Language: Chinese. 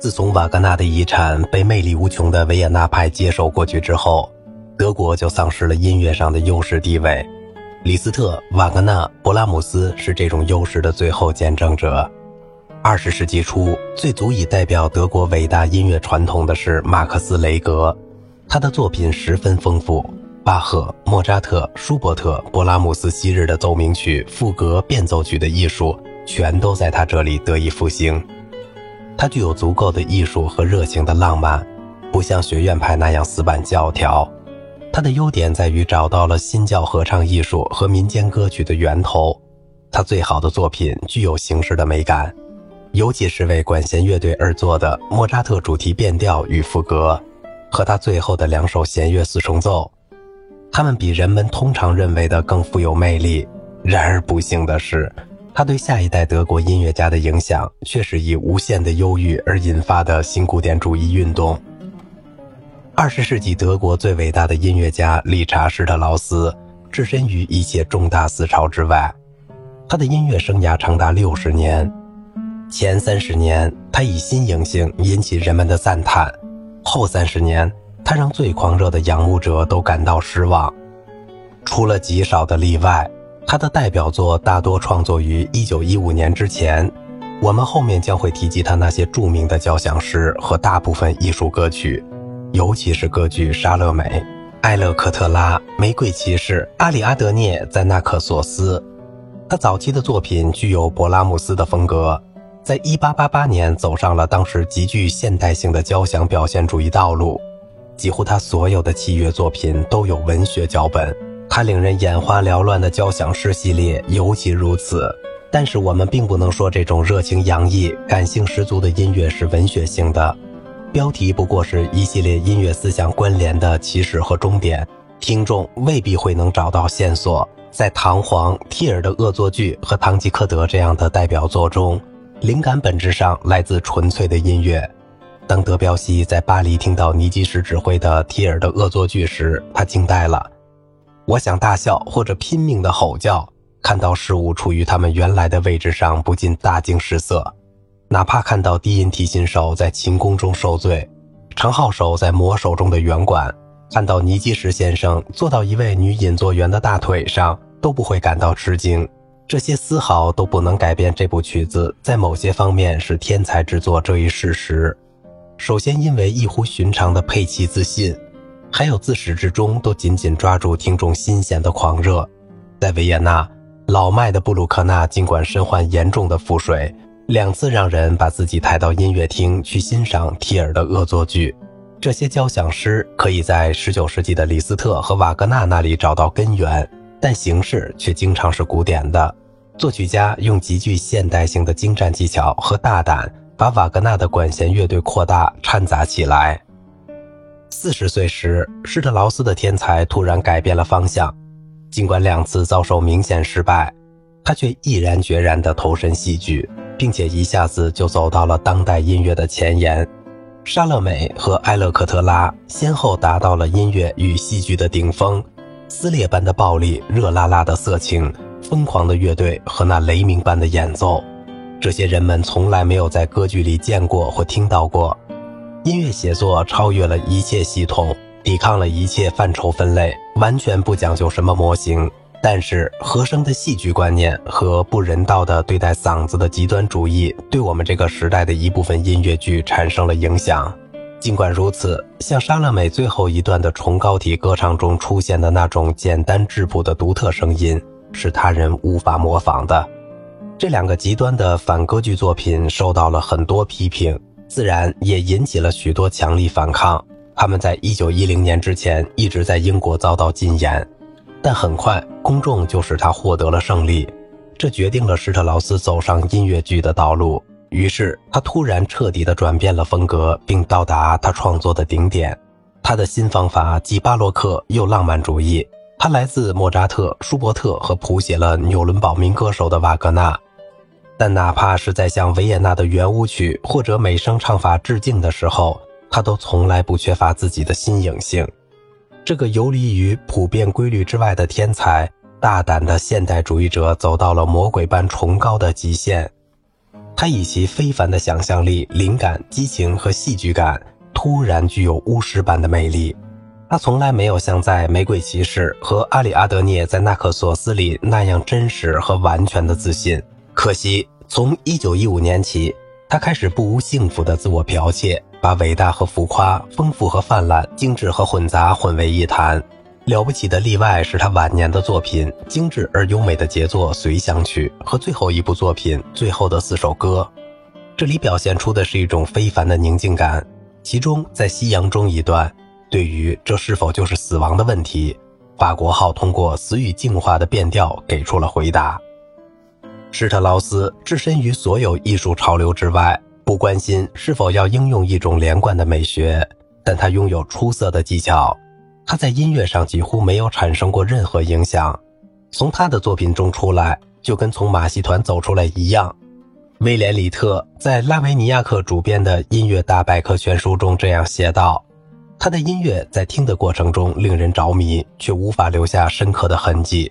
自从瓦格纳的遗产被魅力无穷的维也纳派接手过去之后，德国就丧失了音乐上的优势地位。李斯特、瓦格纳、勃拉姆斯是这种优势的最后见证者。二十世纪初，最足以代表德国伟大音乐传统的是马克思·雷格，他的作品十分丰富，巴赫、莫扎特、舒伯特、勃拉姆斯昔日的奏鸣曲、赋格、变奏曲的艺术，全都在他这里得以复兴。他具有足够的艺术和热情的浪漫，不像学院派那样死板教条。他的优点在于找到了新教合唱艺术和民间歌曲的源头。他最好的作品具有形式的美感，尤其是为管弦乐队而作的莫扎特主题变调与赋格，和他最后的两首弦乐四重奏。他们比人们通常认为的更富有魅力。然而不幸的是。他对下一代德国音乐家的影响，却是以无限的忧郁而引发的新古典主义运动。二十世纪德国最伟大的音乐家理查施特劳斯，置身于一切重大思潮之外。他的音乐生涯长达六十年，前三十年他以新颖性引起人们的赞叹，后三十年他让最狂热的仰慕者都感到失望。除了极少的例外。他的代表作大多创作于1915年之前，我们后面将会提及他那些著名的交响诗和大部分艺术歌曲，尤其是歌剧《莎乐美》《埃勒克特拉》《玫瑰骑士》《阿里阿德涅在纳克索斯》。他早期的作品具有勃拉姆斯的风格，在1888年走上了当时极具现代性的交响表现主义道路，几乎他所有的器乐作品都有文学脚本。他令人眼花缭乱的交响诗系列尤其如此，但是我们并不能说这种热情洋溢、感性十足的音乐是文学性的。标题不过是一系列音乐思想关联的起始和终点，听众未必会能找到线索。在唐璜、提尔的恶作剧和堂吉诃德这样的代表作中，灵感本质上来自纯粹的音乐。当德彪西在巴黎听到尼基什指挥的提尔的恶作剧时，他惊呆了。我想大笑或者拼命的吼叫，看到事物处于他们原来的位置上，不禁大惊失色。哪怕看到低音提琴手在琴弓中受罪，长号手在魔手中的圆管，看到尼基什先生坐到一位女引作员的大腿上，都不会感到吃惊。这些丝毫都不能改变这部曲子在某些方面是天才之作这一事实。首先，因为异乎寻常的佩奇自信。还有自始至终都紧紧抓住听众心弦的狂热，在维也纳，老迈的布鲁克纳尽管身患严重的腹水，两次让人把自己抬到音乐厅去欣赏提尔的恶作剧。这些交响诗可以在19世纪的李斯特和瓦格纳那里找到根源，但形式却经常是古典的。作曲家用极具现代性的精湛技巧和大胆，把瓦格纳的管弦乐队扩大掺杂起来。四十岁时，施特劳斯的天才突然改变了方向。尽管两次遭受明显失败，他却毅然决然地投身戏剧，并且一下子就走到了当代音乐的前沿。莎乐美和埃勒克特拉先后达到了音乐与戏剧的顶峰，撕裂般的暴力、热辣辣的色情、疯狂的乐队和那雷鸣般的演奏，这些人们从来没有在歌剧里见过或听到过。音乐写作超越了一切系统，抵抗了一切范畴分类，完全不讲究什么模型。但是，和声的戏剧观念和不人道的对待嗓子的极端主义，对我们这个时代的一部分音乐剧产生了影响。尽管如此，像莎乐美最后一段的崇高体歌唱中出现的那种简单质朴的独特声音，是他人无法模仿的。这两个极端的反歌剧作品受到了很多批评。自然也引起了许多强力反抗。他们在一九一零年之前一直在英国遭到禁演，但很快公众就使他获得了胜利，这决定了施特劳斯走上音乐剧的道路。于是他突然彻底地转变了风格，并到达他创作的顶点。他的新方法既巴洛克又浪漫主义，他来自莫扎特、舒伯特和谱写了纽伦堡民歌手的瓦格纳。但哪怕是在向维也纳的圆舞曲或者美声唱法致敬的时候，他都从来不缺乏自己的新颖性。这个游离于普遍规律之外的天才，大胆的现代主义者走到了魔鬼般崇高的极限。他以其非凡的想象力、灵感、激情和戏剧感，突然具有巫师般的魅力。他从来没有像在《玫瑰骑士》和阿里阿德涅在《纳克索斯》里那样真实和完全的自信。可惜，从1915年起，他开始不无幸福的自我剽窃，把伟大和浮夸、丰富和泛滥、精致和混杂混为一谈。了不起的例外是他晚年的作品《精致而优美的杰作随想曲》和最后一部作品《最后的四首歌》，这里表现出的是一种非凡的宁静感。其中，在夕阳中一段，对于这是否就是死亡的问题，法国号通过死与净化的变调给出了回答。施特劳斯置身于所有艺术潮流之外，不关心是否要应用一种连贯的美学，但他拥有出色的技巧。他在音乐上几乎没有产生过任何影响，从他的作品中出来就跟从马戏团走出来一样。威廉·里特在拉维尼亚克主编的音乐大百科全书中这样写道：“他的音乐在听的过程中令人着迷，却无法留下深刻的痕迹。”